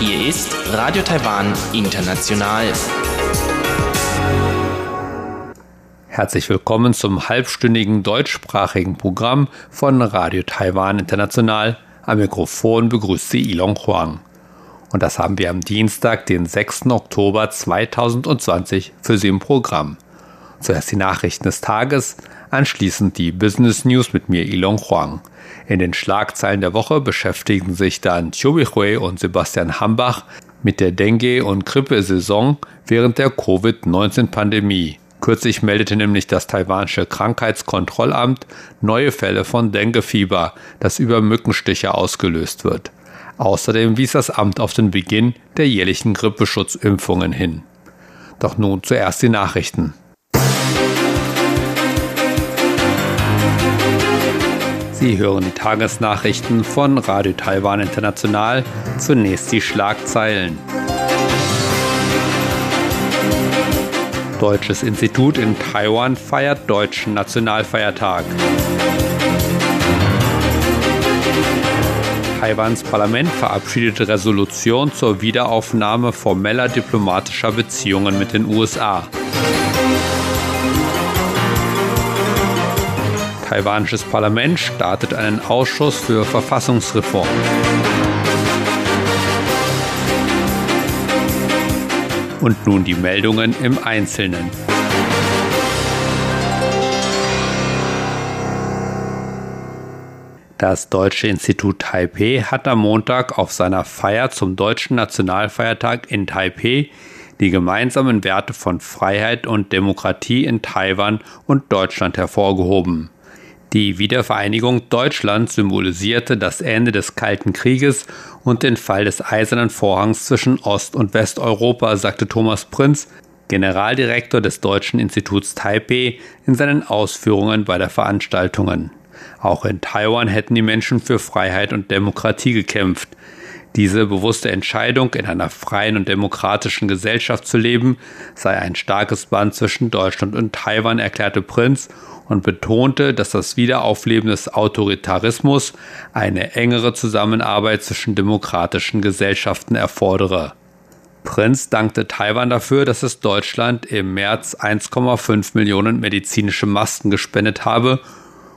Hier ist Radio Taiwan International. Herzlich willkommen zum halbstündigen deutschsprachigen Programm von Radio Taiwan International. Am Mikrofon begrüßt Sie Ilon Huang. Und das haben wir am Dienstag, den 6. Oktober 2020 für Sie im Programm. Zuerst die Nachrichten des Tages, anschließend die Business News mit mir Ilon Huang. In den Schlagzeilen der Woche beschäftigen sich dann Chiu Hui und Sebastian Hambach mit der Dengue- und Grippesaison während der Covid-19-Pandemie. Kürzlich meldete nämlich das taiwanische Krankheitskontrollamt neue Fälle von Denguefieber, das über Mückenstiche ausgelöst wird. Außerdem wies das Amt auf den Beginn der jährlichen Grippeschutzimpfungen hin. Doch nun zuerst die Nachrichten. Sie hören die Tagesnachrichten von Radio Taiwan International. Zunächst die Schlagzeilen. Deutsches Institut in Taiwan feiert deutschen Nationalfeiertag. Taiwans Parlament verabschiedete Resolution zur Wiederaufnahme formeller diplomatischer Beziehungen mit den USA. Taiwanisches Parlament startet einen Ausschuss für Verfassungsreform. Und nun die Meldungen im Einzelnen. Das Deutsche Institut Taipei hat am Montag auf seiner Feier zum deutschen Nationalfeiertag in Taipei die gemeinsamen Werte von Freiheit und Demokratie in Taiwan und Deutschland hervorgehoben. Die Wiedervereinigung Deutschlands symbolisierte das Ende des Kalten Krieges und den Fall des Eisernen Vorhangs zwischen Ost- und Westeuropa, sagte Thomas Prinz, Generaldirektor des Deutschen Instituts Taipei, in seinen Ausführungen bei der Veranstaltungen. Auch in Taiwan hätten die Menschen für Freiheit und Demokratie gekämpft. Diese bewusste Entscheidung, in einer freien und demokratischen Gesellschaft zu leben, sei ein starkes Band zwischen Deutschland und Taiwan, erklärte Prinz und betonte, dass das Wiederaufleben des Autoritarismus eine engere Zusammenarbeit zwischen demokratischen Gesellschaften erfordere. Prinz dankte Taiwan dafür, dass es Deutschland im März 1,5 Millionen medizinische Masken gespendet habe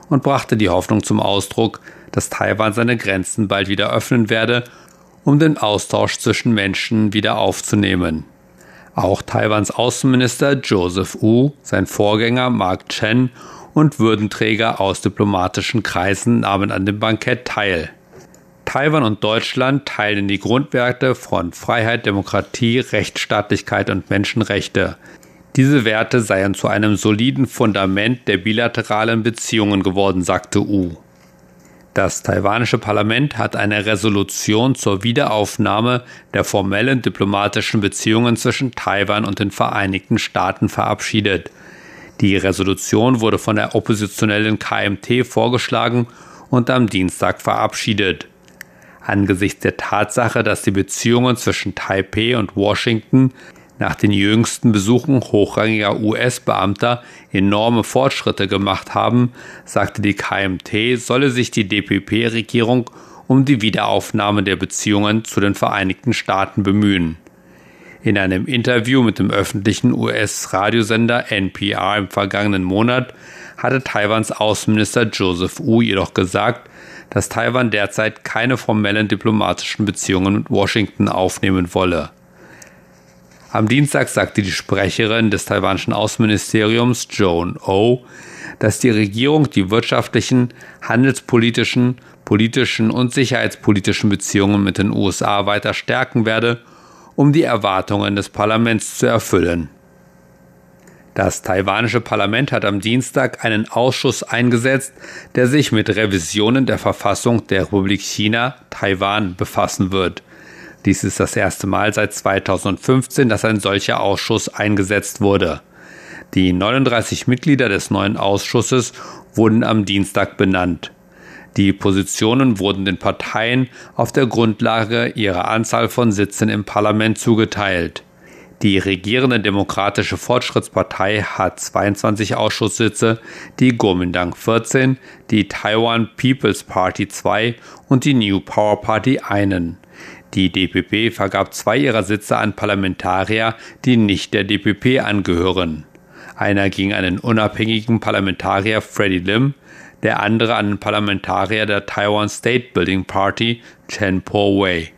und brachte die Hoffnung zum Ausdruck, dass Taiwan seine Grenzen bald wieder öffnen werde, um den Austausch zwischen Menschen wieder aufzunehmen. Auch Taiwans Außenminister Joseph Wu, sein Vorgänger Mark Chen und Würdenträger aus diplomatischen Kreisen nahmen an dem Bankett teil. Taiwan und Deutschland teilen die Grundwerte von Freiheit, Demokratie, Rechtsstaatlichkeit und Menschenrechte. Diese Werte seien zu einem soliden Fundament der bilateralen Beziehungen geworden, sagte U. Das taiwanische Parlament hat eine Resolution zur Wiederaufnahme der formellen diplomatischen Beziehungen zwischen Taiwan und den Vereinigten Staaten verabschiedet. Die Resolution wurde von der oppositionellen KMT vorgeschlagen und am Dienstag verabschiedet. Angesichts der Tatsache, dass die Beziehungen zwischen Taipei und Washington nach den jüngsten Besuchen hochrangiger US-Beamter enorme Fortschritte gemacht haben, sagte die KMT, solle sich die DPP-Regierung um die Wiederaufnahme der Beziehungen zu den Vereinigten Staaten bemühen. In einem Interview mit dem öffentlichen US-Radiosender NPR im vergangenen Monat hatte Taiwans Außenminister Joseph Wu jedoch gesagt, dass Taiwan derzeit keine formellen diplomatischen Beziehungen mit Washington aufnehmen wolle. Am Dienstag sagte die Sprecherin des taiwanischen Außenministeriums Joan O, oh, dass die Regierung die wirtschaftlichen, handelspolitischen, politischen und sicherheitspolitischen Beziehungen mit den USA weiter stärken werde um die Erwartungen des Parlaments zu erfüllen. Das taiwanische Parlament hat am Dienstag einen Ausschuss eingesetzt, der sich mit Revisionen der Verfassung der Republik China, Taiwan, befassen wird. Dies ist das erste Mal seit 2015, dass ein solcher Ausschuss eingesetzt wurde. Die 39 Mitglieder des neuen Ausschusses wurden am Dienstag benannt. Die Positionen wurden den Parteien auf der Grundlage ihrer Anzahl von Sitzen im Parlament zugeteilt. Die regierende Demokratische Fortschrittspartei hat 22 Ausschusssitze, die Kuomintang 14, die Taiwan People's Party 2 und die New Power Party einen. Die DPP vergab zwei ihrer Sitze an Parlamentarier, die nicht der DPP angehören. Einer ging an den unabhängigen Parlamentarier Freddie Lim, der andere an den Parlamentarier der Taiwan State Building Party Chen Po-wei.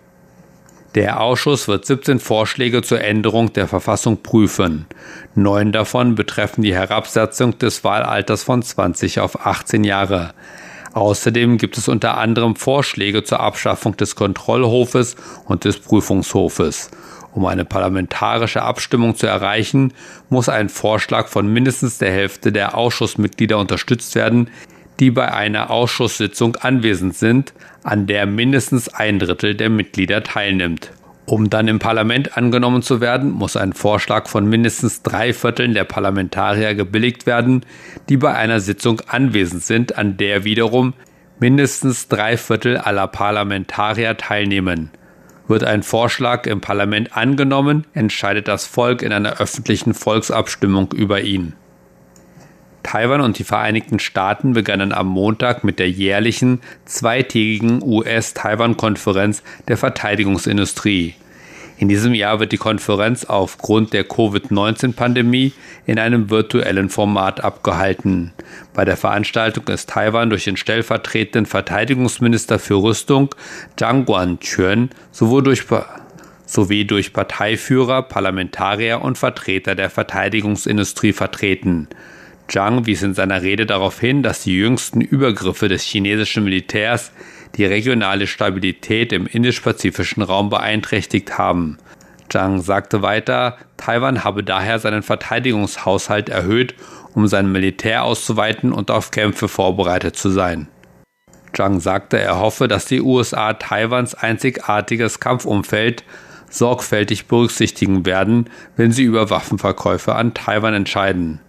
Der Ausschuss wird 17 Vorschläge zur Änderung der Verfassung prüfen. Neun davon betreffen die Herabsetzung des Wahlalters von 20 auf 18 Jahre. Außerdem gibt es unter anderem Vorschläge zur Abschaffung des Kontrollhofes und des Prüfungshofes. Um eine parlamentarische Abstimmung zu erreichen, muss ein Vorschlag von mindestens der Hälfte der Ausschussmitglieder unterstützt werden, die bei einer Ausschusssitzung anwesend sind, an der mindestens ein Drittel der Mitglieder teilnimmt. Um dann im Parlament angenommen zu werden, muss ein Vorschlag von mindestens drei Vierteln der Parlamentarier gebilligt werden, die bei einer Sitzung anwesend sind, an der wiederum mindestens drei Viertel aller Parlamentarier teilnehmen. Wird ein Vorschlag im Parlament angenommen, entscheidet das Volk in einer öffentlichen Volksabstimmung über ihn. Taiwan und die Vereinigten Staaten begannen am Montag mit der jährlichen zweitägigen US-Taiwan-Konferenz der Verteidigungsindustrie. In diesem Jahr wird die Konferenz aufgrund der Covid-19-Pandemie in einem virtuellen Format abgehalten. Bei der Veranstaltung ist Taiwan durch den stellvertretenden Verteidigungsminister für Rüstung Zhang Guanquan sowohl durch sowie durch Parteiführer, Parlamentarier und Vertreter der Verteidigungsindustrie vertreten. Zhang wies in seiner Rede darauf hin, dass die jüngsten Übergriffe des chinesischen Militärs die regionale Stabilität im indisch-pazifischen Raum beeinträchtigt haben. Zhang sagte weiter, Taiwan habe daher seinen Verteidigungshaushalt erhöht, um sein Militär auszuweiten und auf Kämpfe vorbereitet zu sein. Zhang sagte, er hoffe, dass die USA Taiwans einzigartiges Kampfumfeld sorgfältig berücksichtigen werden, wenn sie über Waffenverkäufe an Taiwan entscheiden.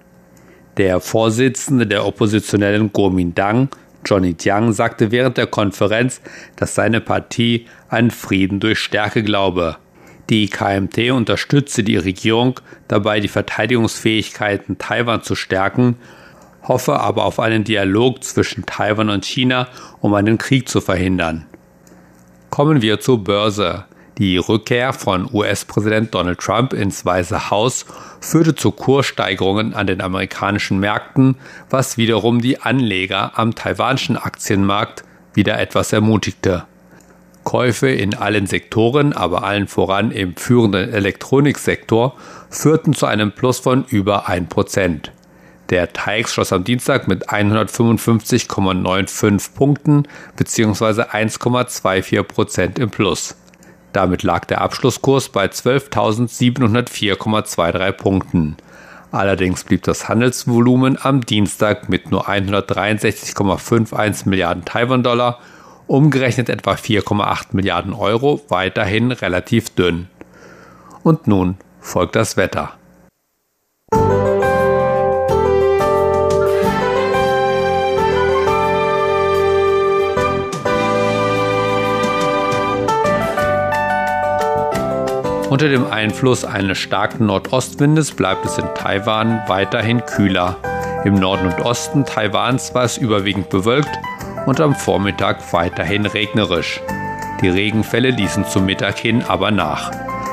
Der Vorsitzende der oppositionellen Kuomintang, Johnny Jiang, sagte während der Konferenz, dass seine Partie an Frieden durch Stärke glaube. Die KMT unterstütze die Regierung dabei, die Verteidigungsfähigkeiten Taiwan zu stärken, hoffe aber auf einen Dialog zwischen Taiwan und China, um einen Krieg zu verhindern. Kommen wir zur Börse. Die Rückkehr von US-Präsident Donald Trump ins Weiße Haus führte zu Kurssteigerungen an den amerikanischen Märkten, was wiederum die Anleger am taiwanischen Aktienmarkt wieder etwas ermutigte. Käufe in allen Sektoren, aber allen voran im führenden Elektroniksektor, führten zu einem Plus von über 1%. Der TAIX schloss am Dienstag mit 155,95 Punkten bzw. 1,24% im Plus. Damit lag der Abschlusskurs bei 12.704,23 Punkten. Allerdings blieb das Handelsvolumen am Dienstag mit nur 163,51 Milliarden Taiwan-Dollar, umgerechnet etwa 4,8 Milliarden Euro, weiterhin relativ dünn. Und nun folgt das Wetter. Unter dem Einfluss eines starken Nordostwindes bleibt es in Taiwan weiterhin kühler. Im Norden und Osten Taiwans war es überwiegend bewölkt und am Vormittag weiterhin regnerisch. Die Regenfälle ließen zum Mittag hin aber nach.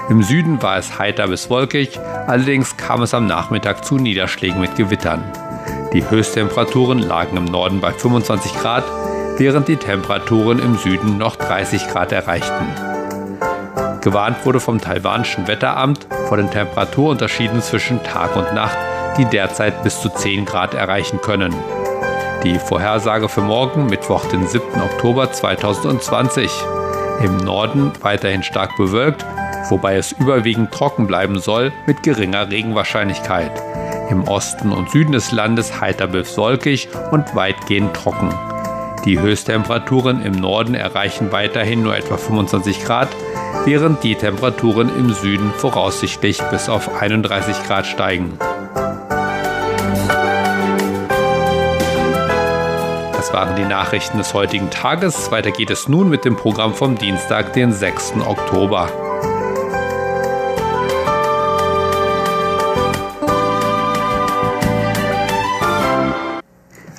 Im Süden war es heiter bis wolkig, allerdings kam es am Nachmittag zu Niederschlägen mit Gewittern. Die Höchsttemperaturen lagen im Norden bei 25 Grad, während die Temperaturen im Süden noch 30 Grad erreichten. Gewarnt wurde vom taiwanischen Wetteramt vor den Temperaturunterschieden zwischen Tag und Nacht, die derzeit bis zu 10 Grad erreichen können. Die Vorhersage für morgen, Mittwoch, den 7. Oktober 2020. Im Norden weiterhin stark bewölkt, wobei es überwiegend trocken bleiben soll mit geringer Regenwahrscheinlichkeit. Im Osten und Süden des Landes heiter bis wolkig und weitgehend trocken. Die Höchsttemperaturen im Norden erreichen weiterhin nur etwa 25 Grad, während die Temperaturen im Süden voraussichtlich bis auf 31 Grad steigen. Das waren die Nachrichten des heutigen Tages. Weiter geht es nun mit dem Programm vom Dienstag, den 6. Oktober.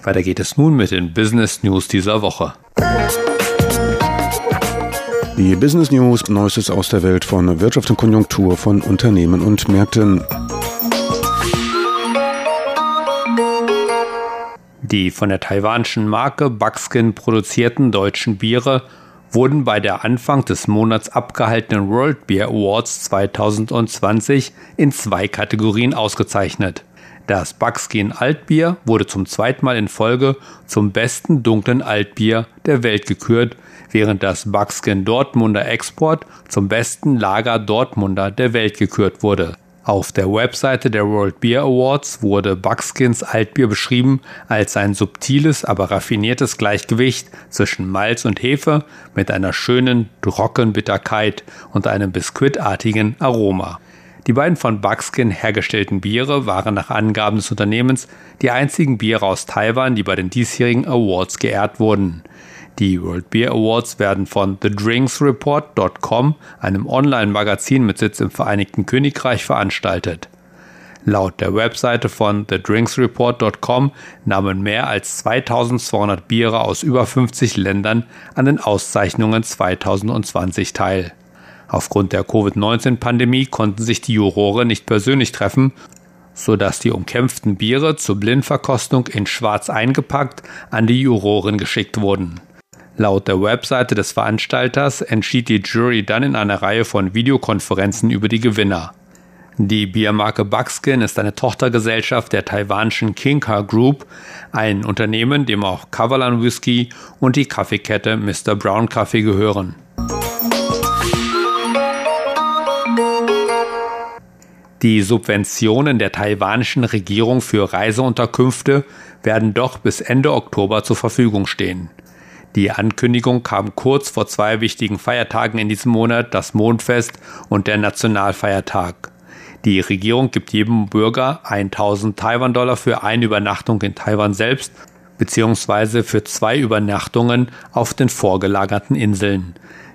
Weiter geht es nun mit den Business News dieser Woche. Die Business News, Neuestes aus der Welt von Wirtschaft und Konjunktur von Unternehmen und Märkten. Die von der taiwanischen Marke Buckskin produzierten deutschen Biere wurden bei der Anfang des Monats abgehaltenen World Beer Awards 2020 in zwei Kategorien ausgezeichnet. Das Buckskin Altbier wurde zum zweiten Mal in Folge zum besten dunklen Altbier der Welt gekürt, während das Buckskin Dortmunder Export zum besten Lager Dortmunder der Welt gekürt wurde. Auf der Webseite der World Beer Awards wurde Buckskins Altbier beschrieben als ein subtiles, aber raffiniertes Gleichgewicht zwischen Malz und Hefe mit einer schönen Trockenbitterkeit und einem biskuitartigen Aroma. Die beiden von Buckskin hergestellten Biere waren nach Angaben des Unternehmens die einzigen Biere aus Taiwan, die bei den diesjährigen Awards geehrt wurden. Die World Beer Awards werden von thedrinksreport.com, einem Online-Magazin mit Sitz im Vereinigten Königreich, veranstaltet. Laut der Webseite von thedrinksreport.com nahmen mehr als 2200 Biere aus über 50 Ländern an den Auszeichnungen 2020 teil. Aufgrund der Covid-19-Pandemie konnten sich die Jurore nicht persönlich treffen, sodass die umkämpften Biere zur Blindverkostung in Schwarz eingepackt an die Juroren geschickt wurden. Laut der Webseite des Veranstalters entschied die Jury dann in einer Reihe von Videokonferenzen über die Gewinner. Die Biermarke Buckskin ist eine Tochtergesellschaft der taiwanischen Kinka Group, ein Unternehmen, dem auch Kavalan Whisky und die Kaffeekette Mr. Brown Coffee gehören. Die Subventionen der taiwanischen Regierung für Reiseunterkünfte werden doch bis Ende Oktober zur Verfügung stehen. Die Ankündigung kam kurz vor zwei wichtigen Feiertagen in diesem Monat, das Mondfest und der Nationalfeiertag. Die Regierung gibt jedem Bürger 1000 Taiwan-Dollar für eine Übernachtung in Taiwan selbst beziehungsweise für zwei Übernachtungen auf den vorgelagerten Inseln.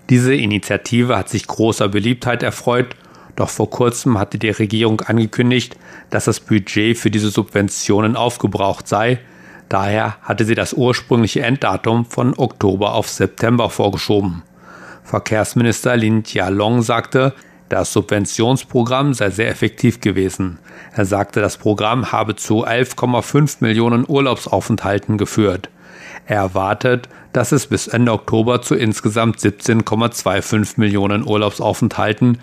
Diese Initiative hat sich großer Beliebtheit erfreut, doch vor kurzem hatte die Regierung angekündigt, dass das Budget für diese Subventionen aufgebraucht sei, Daher hatte sie das ursprüngliche Enddatum von Oktober auf September vorgeschoben. Verkehrsminister Lin Chia-long sagte, das Subventionsprogramm sei sehr effektiv gewesen. Er sagte, das Programm habe zu 11,5 Millionen Urlaubsaufenthalten geführt. Er erwartet, dass es bis Ende Oktober zu insgesamt 17,25 Millionen Urlaubsaufenthalten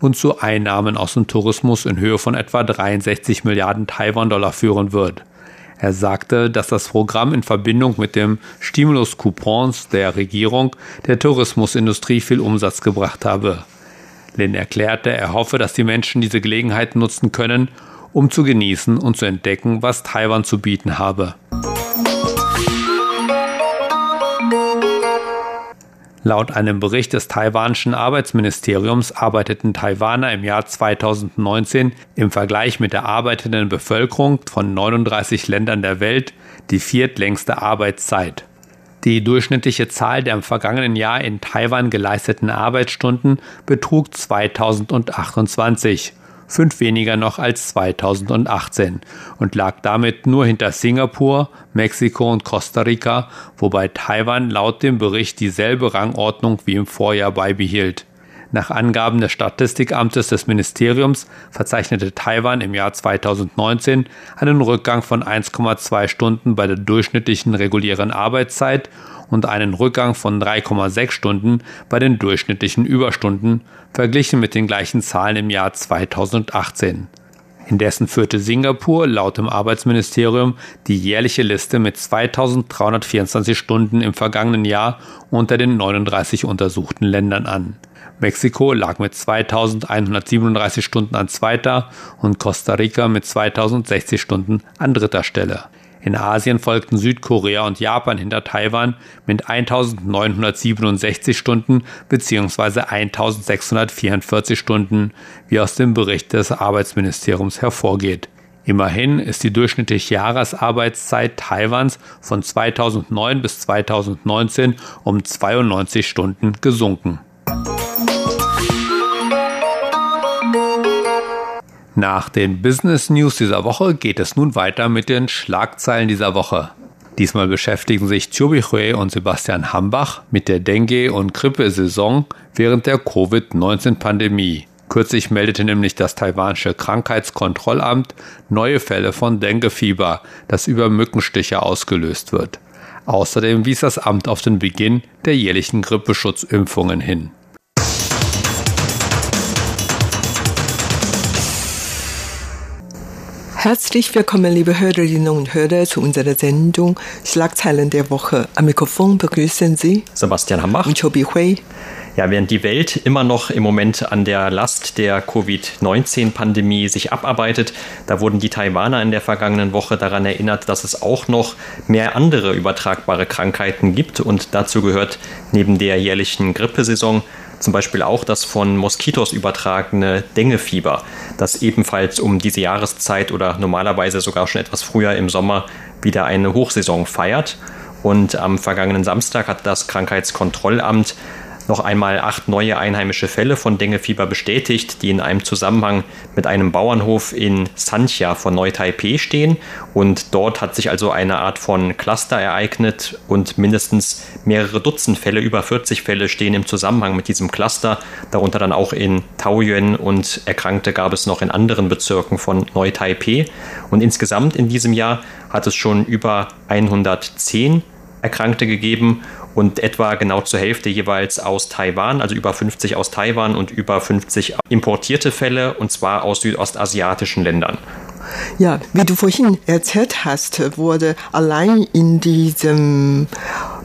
und zu Einnahmen aus dem Tourismus in Höhe von etwa 63 Milliarden Taiwan-Dollar führen wird. Er sagte, dass das Programm in Verbindung mit dem Stimulus-Coupons der Regierung der Tourismusindustrie viel Umsatz gebracht habe. Lin erklärte, er hoffe, dass die Menschen diese Gelegenheit nutzen können, um zu genießen und zu entdecken, was Taiwan zu bieten habe. Laut einem Bericht des taiwanischen Arbeitsministeriums arbeiteten Taiwaner im Jahr 2019 im Vergleich mit der arbeitenden Bevölkerung von 39 Ländern der Welt die viertlängste Arbeitszeit. Die durchschnittliche Zahl der im vergangenen Jahr in Taiwan geleisteten Arbeitsstunden betrug 2028 fünf weniger noch als 2018 und lag damit nur hinter Singapur, Mexiko und Costa Rica, wobei Taiwan laut dem Bericht dieselbe Rangordnung wie im Vorjahr beibehielt. Nach Angaben des Statistikamtes des Ministeriums verzeichnete Taiwan im Jahr 2019 einen Rückgang von 1,2 Stunden bei der durchschnittlichen regulären Arbeitszeit und einen Rückgang von 3,6 Stunden bei den durchschnittlichen Überstunden verglichen mit den gleichen Zahlen im Jahr 2018. Indessen führte Singapur laut dem Arbeitsministerium die jährliche Liste mit 2324 Stunden im vergangenen Jahr unter den 39 untersuchten Ländern an. Mexiko lag mit 2137 Stunden an zweiter und Costa Rica mit 2060 Stunden an dritter Stelle. In Asien folgten Südkorea und Japan hinter Taiwan mit 1967 Stunden bzw. 1644 Stunden, wie aus dem Bericht des Arbeitsministeriums hervorgeht. Immerhin ist die durchschnittliche Jahresarbeitszeit Taiwans von 2009 bis 2019 um 92 Stunden gesunken. Nach den Business News dieser Woche geht es nun weiter mit den Schlagzeilen dieser Woche. Diesmal beschäftigen sich Chubi und Sebastian Hambach mit der Dengue- und Grippesaison während der Covid-19-Pandemie. Kürzlich meldete nämlich das taiwanische Krankheitskontrollamt neue Fälle von Denguefieber, das über Mückenstiche ausgelöst wird. Außerdem wies das Amt auf den Beginn der jährlichen Grippeschutzimpfungen hin. Herzlich willkommen, liebe Hörerinnen und Hörer, zu unserer Sendung Schlagzeilen der Woche. Am Mikrofon begrüßen Sie Sebastian Hambach und Chobi Hui. Ja, während die Welt immer noch im Moment an der Last der Covid-19-Pandemie sich abarbeitet, da wurden die Taiwaner in der vergangenen Woche daran erinnert, dass es auch noch mehr andere übertragbare Krankheiten gibt. Und dazu gehört neben der jährlichen Grippesaison zum Beispiel auch das von Moskitos übertragene Dengefieber, das ebenfalls um diese Jahreszeit oder normalerweise sogar schon etwas früher im Sommer wieder eine Hochsaison feiert. Und am vergangenen Samstag hat das Krankheitskontrollamt noch einmal acht neue einheimische Fälle von Dengefieber bestätigt, die in einem Zusammenhang mit einem Bauernhof in Sanxia von Neu-Taipei stehen. Und dort hat sich also eine Art von Cluster ereignet und mindestens mehrere Dutzend Fälle, über 40 Fälle stehen im Zusammenhang mit diesem Cluster, darunter dann auch in Taoyuan und Erkrankte gab es noch in anderen Bezirken von Neu-Taipei. Und insgesamt in diesem Jahr hat es schon über 110 Erkrankte gegeben und etwa genau zur Hälfte jeweils aus Taiwan, also über 50 aus Taiwan und über 50 importierte Fälle und zwar aus südostasiatischen Ländern. Ja, wie du vorhin erzählt hast, wurde allein in diesem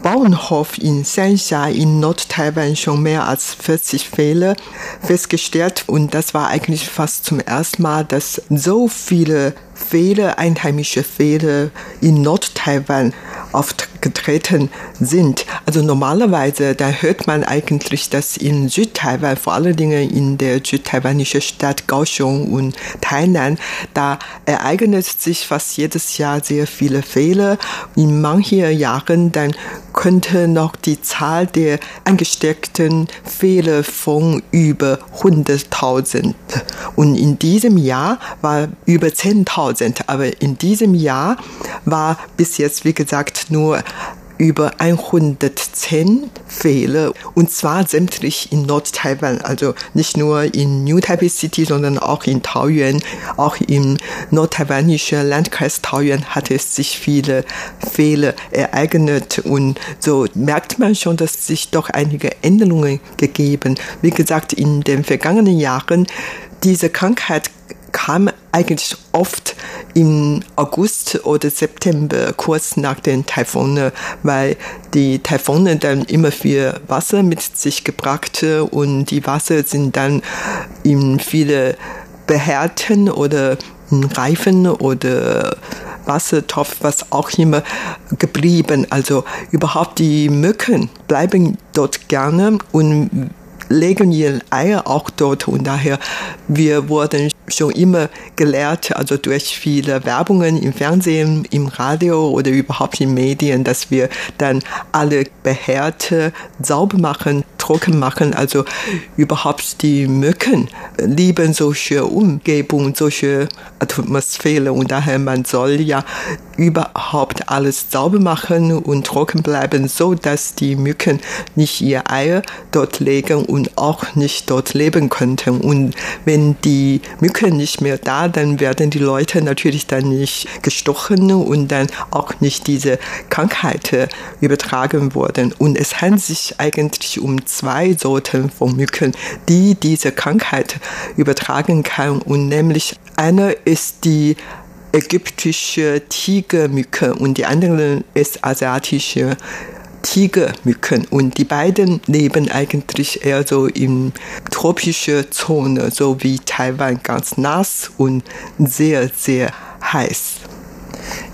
Bauernhof in Sanxia in Nord-Taiwan schon mehr als 40 Fälle festgestellt und das war eigentlich fast zum ersten Mal, dass so viele Fälle, einheimische Fälle in Nord-Taiwan aufgetreten sind. Also normalerweise, da hört man eigentlich, dass in Südtaiwan, vor allen Dingen in der südtaiwanischen Stadt Kaohsiung und Tainan, da ereignet sich fast jedes Jahr sehr viele Fälle. In manchen Jahren dann könnte noch die Zahl der angesteckten Fälle von über 100.000. Und in diesem Jahr war über 10.000. Aber in diesem Jahr war bis jetzt, wie gesagt, nur über 110 Fälle und zwar sämtlich in Nord-Taiwan, also nicht nur in New Taipei City, sondern auch in Taoyuan, auch im nordtaiwanischen Landkreis Taoyuan hat es sich viele Fälle ereignet. Und so merkt man schon, dass sich doch einige Änderungen gegeben. Wie gesagt, in den vergangenen Jahren diese Krankheit kam eigentlich oft im August oder September, kurz nach den Taifunen, weil die Taifune dann immer viel Wasser mit sich gebracht und die Wasser sind dann in viele Behärten oder Reifen oder Wassertopf, was auch immer geblieben. Also überhaupt die Mücken bleiben dort gerne und legen ihre Eier auch dort. Und daher wir wurden schon immer gelehrt, also durch viele Werbungen im Fernsehen, im Radio oder überhaupt in Medien, dass wir dann alle Behärte sauber machen, trocken machen. Also überhaupt die Mücken lieben solche Umgebung, solche Atmosphäre und daher man soll ja überhaupt alles sauber machen und trocken bleiben, so dass die Mücken nicht ihr Eier dort legen und auch nicht dort leben könnten. Und wenn die Mücken nicht mehr da, dann werden die Leute natürlich dann nicht gestochen und dann auch nicht diese Krankheit übertragen worden. Und es handelt sich eigentlich um zwei Sorten von Mücken, die diese Krankheit übertragen kann. Und nämlich eine ist die ägyptische Tigermücke und die andere ist asiatische Tigermücken und die beiden leben eigentlich eher so in tropischer Zone, so wie Taiwan ganz nass und sehr, sehr heiß.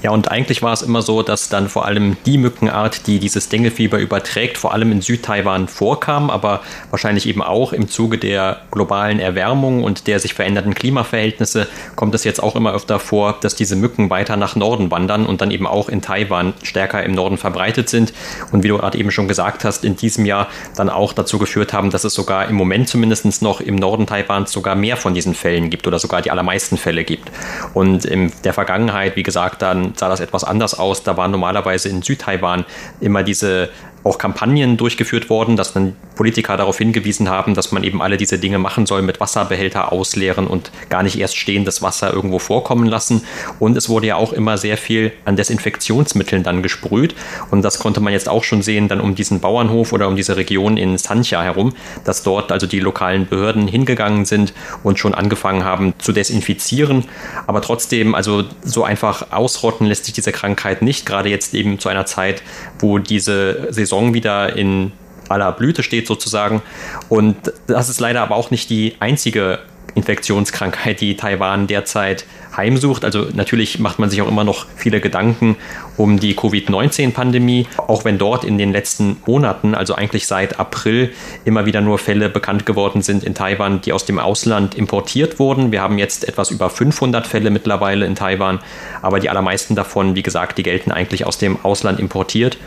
Ja, und eigentlich war es immer so, dass dann vor allem die Mückenart, die dieses Denguefieber überträgt, vor allem in Südtaiwan vorkam, aber wahrscheinlich eben auch im Zuge der globalen Erwärmung und der sich veränderten Klimaverhältnisse kommt es jetzt auch immer öfter vor, dass diese Mücken weiter nach Norden wandern und dann eben auch in Taiwan stärker im Norden verbreitet sind. Und wie du gerade eben schon gesagt hast, in diesem Jahr dann auch dazu geführt haben, dass es sogar im Moment zumindest noch im Norden Taiwans sogar mehr von diesen Fällen gibt oder sogar die allermeisten Fälle gibt. Und in der Vergangenheit, wie gesagt, dann sah das etwas anders aus. Da waren normalerweise in Südtaiwan immer diese auch Kampagnen durchgeführt worden, dass dann Politiker darauf hingewiesen haben, dass man eben alle diese Dinge machen soll, mit Wasserbehälter ausleeren und gar nicht erst stehendes Wasser irgendwo vorkommen lassen. Und es wurde ja auch immer sehr viel an Desinfektionsmitteln dann gesprüht. Und das konnte man jetzt auch schon sehen, dann um diesen Bauernhof oder um diese Region in Sancha herum, dass dort also die lokalen Behörden hingegangen sind und schon angefangen haben zu desinfizieren. Aber trotzdem, also so einfach ausrotten lässt sich diese Krankheit nicht, gerade jetzt eben zu einer Zeit, wo diese Saison wieder in aller Blüte steht sozusagen. Und das ist leider aber auch nicht die einzige Infektionskrankheit, die Taiwan derzeit heimsucht. Also natürlich macht man sich auch immer noch viele Gedanken um die Covid-19-Pandemie, auch wenn dort in den letzten Monaten, also eigentlich seit April, immer wieder nur Fälle bekannt geworden sind in Taiwan, die aus dem Ausland importiert wurden. Wir haben jetzt etwas über 500 Fälle mittlerweile in Taiwan, aber die allermeisten davon, wie gesagt, die gelten eigentlich aus dem Ausland importiert.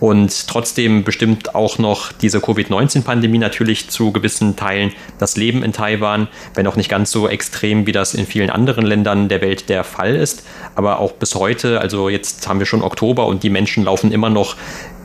Und trotzdem bestimmt auch noch diese Covid-19-Pandemie natürlich zu gewissen Teilen das Leben in Taiwan, wenn auch nicht ganz so extrem, wie das in vielen anderen Ländern der Welt der Fall ist. Aber auch bis heute, also jetzt haben wir schon Oktober und die Menschen laufen immer noch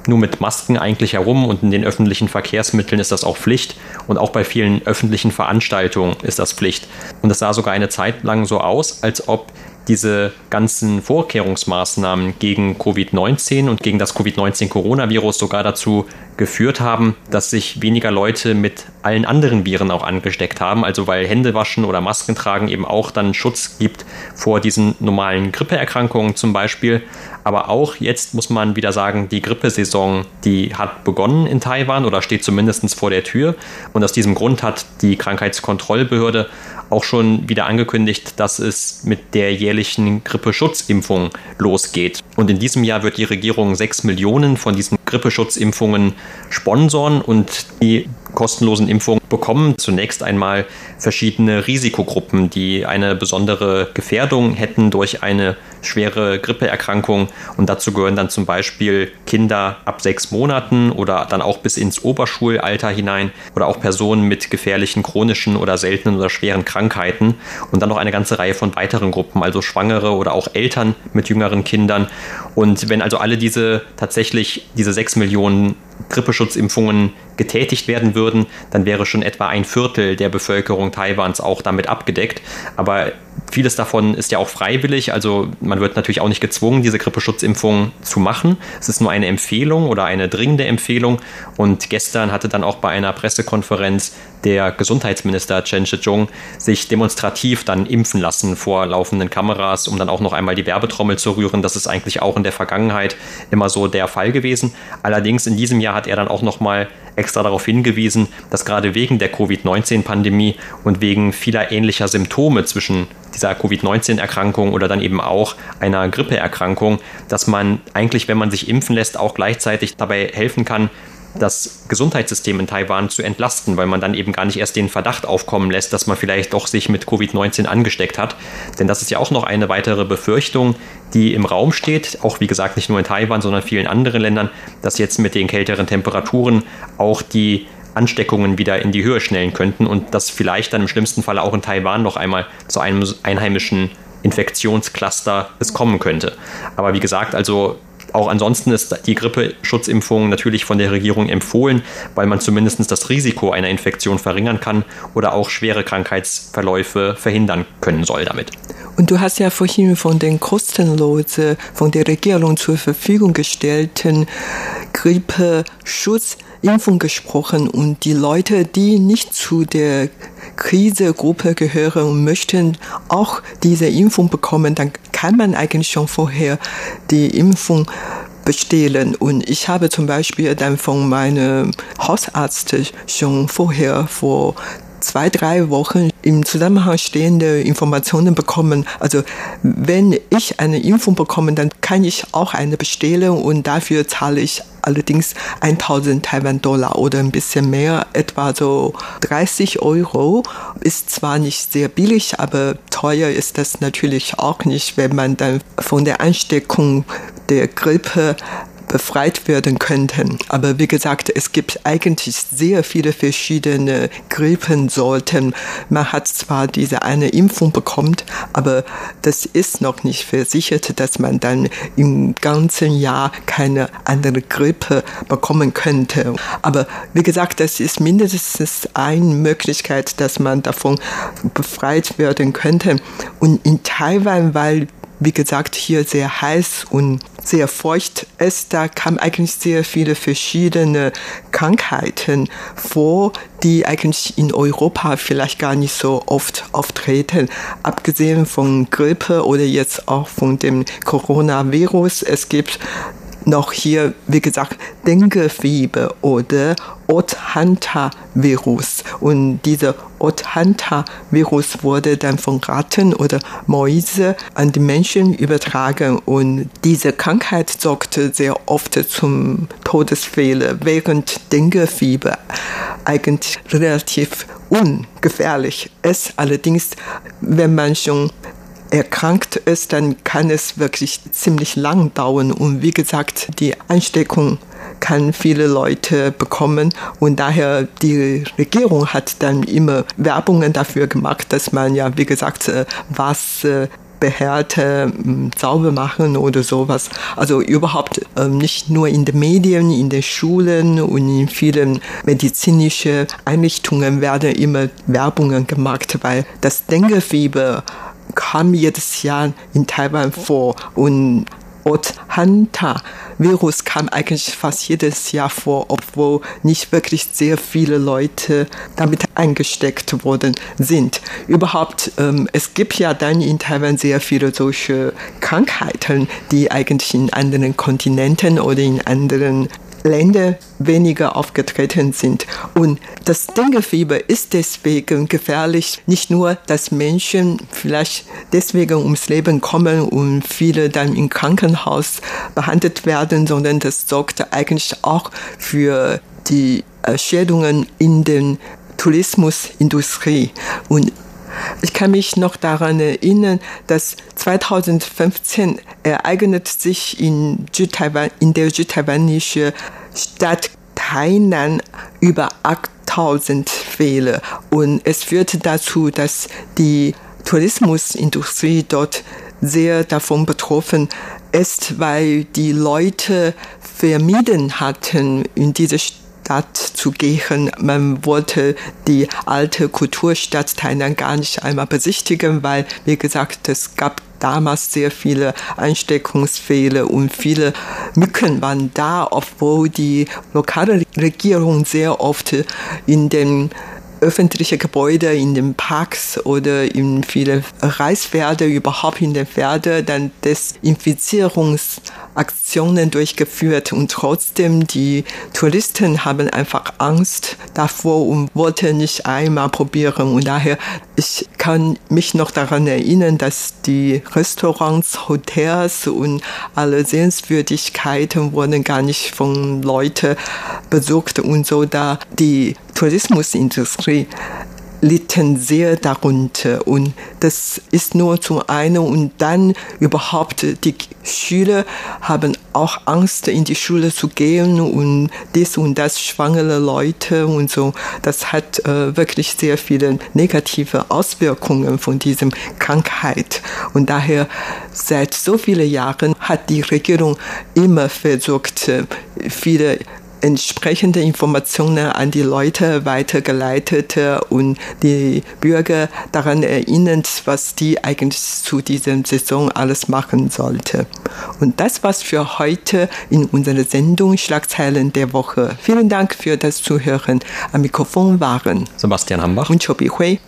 nur mit Masken eigentlich herum und in den öffentlichen Verkehrsmitteln ist das auch Pflicht und auch bei vielen öffentlichen Veranstaltungen ist das Pflicht. Und es sah sogar eine Zeit lang so aus, als ob diese ganzen Vorkehrungsmaßnahmen gegen Covid-19 und gegen das Covid-19-Coronavirus sogar dazu geführt haben, dass sich weniger Leute mit allen anderen Viren auch angesteckt haben. Also weil Händewaschen oder Masken tragen eben auch dann Schutz gibt vor diesen normalen Grippeerkrankungen zum Beispiel. Aber auch jetzt muss man wieder sagen, die Grippesaison, die hat begonnen in Taiwan oder steht zumindest vor der Tür. Und aus diesem Grund hat die Krankheitskontrollbehörde auch schon wieder angekündigt, dass es mit der jährlichen Grippeschutzimpfung losgeht. Und in diesem Jahr wird die Regierung sechs Millionen von diesen Grippeschutzimpfungen sponsoren und die kostenlosen Impfungen bekommen zunächst einmal verschiedene Risikogruppen, die eine besondere Gefährdung hätten durch eine schwere Grippeerkrankung. Und dazu gehören dann zum Beispiel Kinder ab sechs Monaten oder dann auch bis ins Oberschulalter hinein oder auch Personen mit gefährlichen chronischen oder seltenen oder schweren Krankheiten. Und dann noch eine ganze Reihe von weiteren Gruppen, also Schwangere oder auch Eltern mit jüngeren Kindern. Und wenn also alle diese tatsächlich diese sechs Millionen Grippeschutzimpfungen getätigt werden würden, dann wäre schon etwa ein Viertel der Bevölkerung Taiwans auch damit abgedeckt. Aber vieles davon ist ja auch freiwillig, also man wird natürlich auch nicht gezwungen, diese Grippeschutzimpfung zu machen. Es ist nur eine Empfehlung oder eine dringende Empfehlung. Und gestern hatte dann auch bei einer Pressekonferenz der Gesundheitsminister Chen Shih-chung sich demonstrativ dann impfen lassen vor laufenden Kameras, um dann auch noch einmal die Werbetrommel zu rühren. Das ist eigentlich auch in der Vergangenheit immer so der Fall gewesen. Allerdings in diesem Jahr hat er dann auch noch mal extra darauf hingewiesen, dass gerade wegen der Covid-19-Pandemie und wegen vieler ähnlicher Symptome zwischen dieser Covid-19-Erkrankung oder dann eben auch einer Grippeerkrankung, dass man eigentlich, wenn man sich impfen lässt, auch gleichzeitig dabei helfen kann, das Gesundheitssystem in Taiwan zu entlasten, weil man dann eben gar nicht erst den Verdacht aufkommen lässt, dass man vielleicht doch sich mit Covid-19 angesteckt hat. Denn das ist ja auch noch eine weitere Befürchtung, die im Raum steht, auch wie gesagt nicht nur in Taiwan, sondern in vielen anderen Ländern, dass jetzt mit den kälteren Temperaturen auch die Ansteckungen wieder in die Höhe schnellen könnten und dass vielleicht dann im schlimmsten Fall auch in Taiwan noch einmal zu einem einheimischen Infektionscluster es kommen könnte. Aber wie gesagt, also auch ansonsten ist die Grippeschutzimpfung natürlich von der Regierung empfohlen, weil man zumindest das Risiko einer Infektion verringern kann oder auch schwere Krankheitsverläufe verhindern können soll damit. Und du hast ja vorhin von den kostenlosen, von der Regierung zur Verfügung gestellten Grippeschutzimpfung gesprochen und die Leute, die nicht zu der Krisegruppe gehören und möchten auch diese Impfung bekommen, dann kann man eigentlich schon vorher die Impfung bestellen. Und ich habe zum Beispiel dann von meinem Hausarzt schon vorher vor zwei, drei Wochen im Zusammenhang stehende Informationen bekommen. Also wenn ich eine Impfung bekomme, dann kann ich auch eine bestellen und dafür zahle ich allerdings 1000 Taiwan-Dollar oder ein bisschen mehr, etwa so 30 Euro. Ist zwar nicht sehr billig, aber teuer ist das natürlich auch nicht, wenn man dann von der Ansteckung der Grippe befreit werden könnten. Aber wie gesagt, es gibt eigentlich sehr viele verschiedene Grippensorten. Man hat zwar diese eine Impfung bekommen, aber das ist noch nicht versichert, dass man dann im ganzen Jahr keine andere Grippe bekommen könnte. Aber wie gesagt, das ist mindestens eine Möglichkeit, dass man davon befreit werden könnte. Und in Taiwan, weil wie gesagt, hier sehr heiß und sehr feucht ist, da kamen eigentlich sehr viele verschiedene Krankheiten vor, die eigentlich in Europa vielleicht gar nicht so oft auftreten. Abgesehen von Grippe oder jetzt auch von dem Coronavirus, es gibt noch hier, wie gesagt, Denguefieber oder Othanta-Virus. Und dieser Othanta-Virus wurde dann von Ratten oder Mäuse an die Menschen übertragen. Und diese Krankheit sorgte sehr oft zum Todesfehler, während Denguefieber eigentlich relativ ungefährlich ist. Allerdings, wenn man schon erkrankt ist, dann kann es wirklich ziemlich lang dauern. Und wie gesagt, die Ansteckung kann viele Leute bekommen und daher die Regierung hat dann immer Werbungen dafür gemacht, dass man ja, wie gesagt, äh, Wasser Behärte sauber machen oder sowas. Also überhaupt ähm, nicht nur in den Medien, in den Schulen und in vielen medizinischen Einrichtungen werden immer Werbungen gemacht, weil das Denguefieber kam jedes Jahr in Taiwan vor und Othanta-Virus kam eigentlich fast jedes Jahr vor, obwohl nicht wirklich sehr viele Leute damit eingesteckt worden sind. Überhaupt, ähm, es gibt ja dann in Taiwan sehr viele solche Krankheiten, die eigentlich in anderen Kontinenten oder in anderen Länder weniger aufgetreten sind. Und das Denguefieber ist deswegen gefährlich, nicht nur, dass Menschen vielleicht deswegen ums Leben kommen und viele dann im Krankenhaus behandelt werden, sondern das sorgt eigentlich auch für die Schädungen in den Tourismusindustrie. Und ich kann mich noch daran erinnern, dass 2015 ereignet sich in, Südtaiwan, in der südtaiwanischen Stadt Tainan über 8000 Fälle. Und es führte dazu, dass die Tourismusindustrie dort sehr davon betroffen ist, weil die Leute vermieden hatten, in diese Stadt Stadt zu gehen. Man wollte die alte Kulturstadt Tainan gar nicht einmal besichtigen, weil, wie gesagt, es gab damals sehr viele Einsteckungsfehler und viele Mücken waren da, obwohl die lokale Regierung sehr oft in den öffentliche Gebäude in den Parks oder in viele Reispferde, überhaupt in den Pferden, dann Desinfizierungsaktionen durchgeführt und trotzdem die Touristen haben einfach Angst davor und wollten nicht einmal probieren. Und daher ich kann mich noch daran erinnern, dass die Restaurants, Hotels und alle Sehenswürdigkeiten wurden gar nicht von Leuten besucht und so da die Tourismusindustrie litten sehr darunter. Und das ist nur zum einen. Und dann überhaupt die Schüler haben auch Angst in die Schule zu gehen. Und dies und das schwangere Leute und so. Das hat äh, wirklich sehr viele negative Auswirkungen von diesem Krankheit. Und daher seit so vielen Jahren hat die Regierung immer versucht viele entsprechende Informationen an die Leute weitergeleitet und die Bürger daran erinnert, was die eigentlich zu dieser Saison alles machen sollte. Und das war's für heute in unserer Sendung Schlagzeilen der Woche. Vielen Dank für das Zuhören. Am Mikrofon waren Sebastian Hambach und Chobi Hui.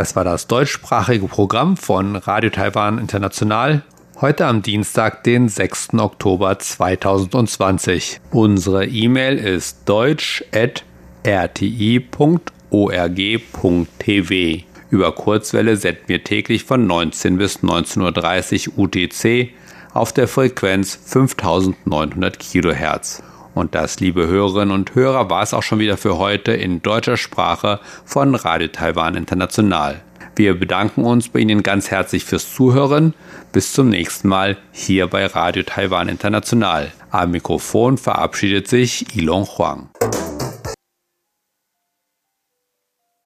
Das war das deutschsprachige Programm von Radio Taiwan International Heute am Dienstag, den 6. Oktober 2020. Unsere E-Mail ist deutsch.rti.org.tv. Über Kurzwelle senden wir täglich von 19 bis 19.30 Uhr UTC auf der Frequenz 5900 Kilohertz. Und das, liebe Hörerinnen und Hörer, war es auch schon wieder für heute in deutscher Sprache von Radio Taiwan International. Wir bedanken uns bei Ihnen ganz herzlich fürs Zuhören. Bis zum nächsten Mal hier bei Radio Taiwan International. Am Mikrofon verabschiedet sich Ilon Huang.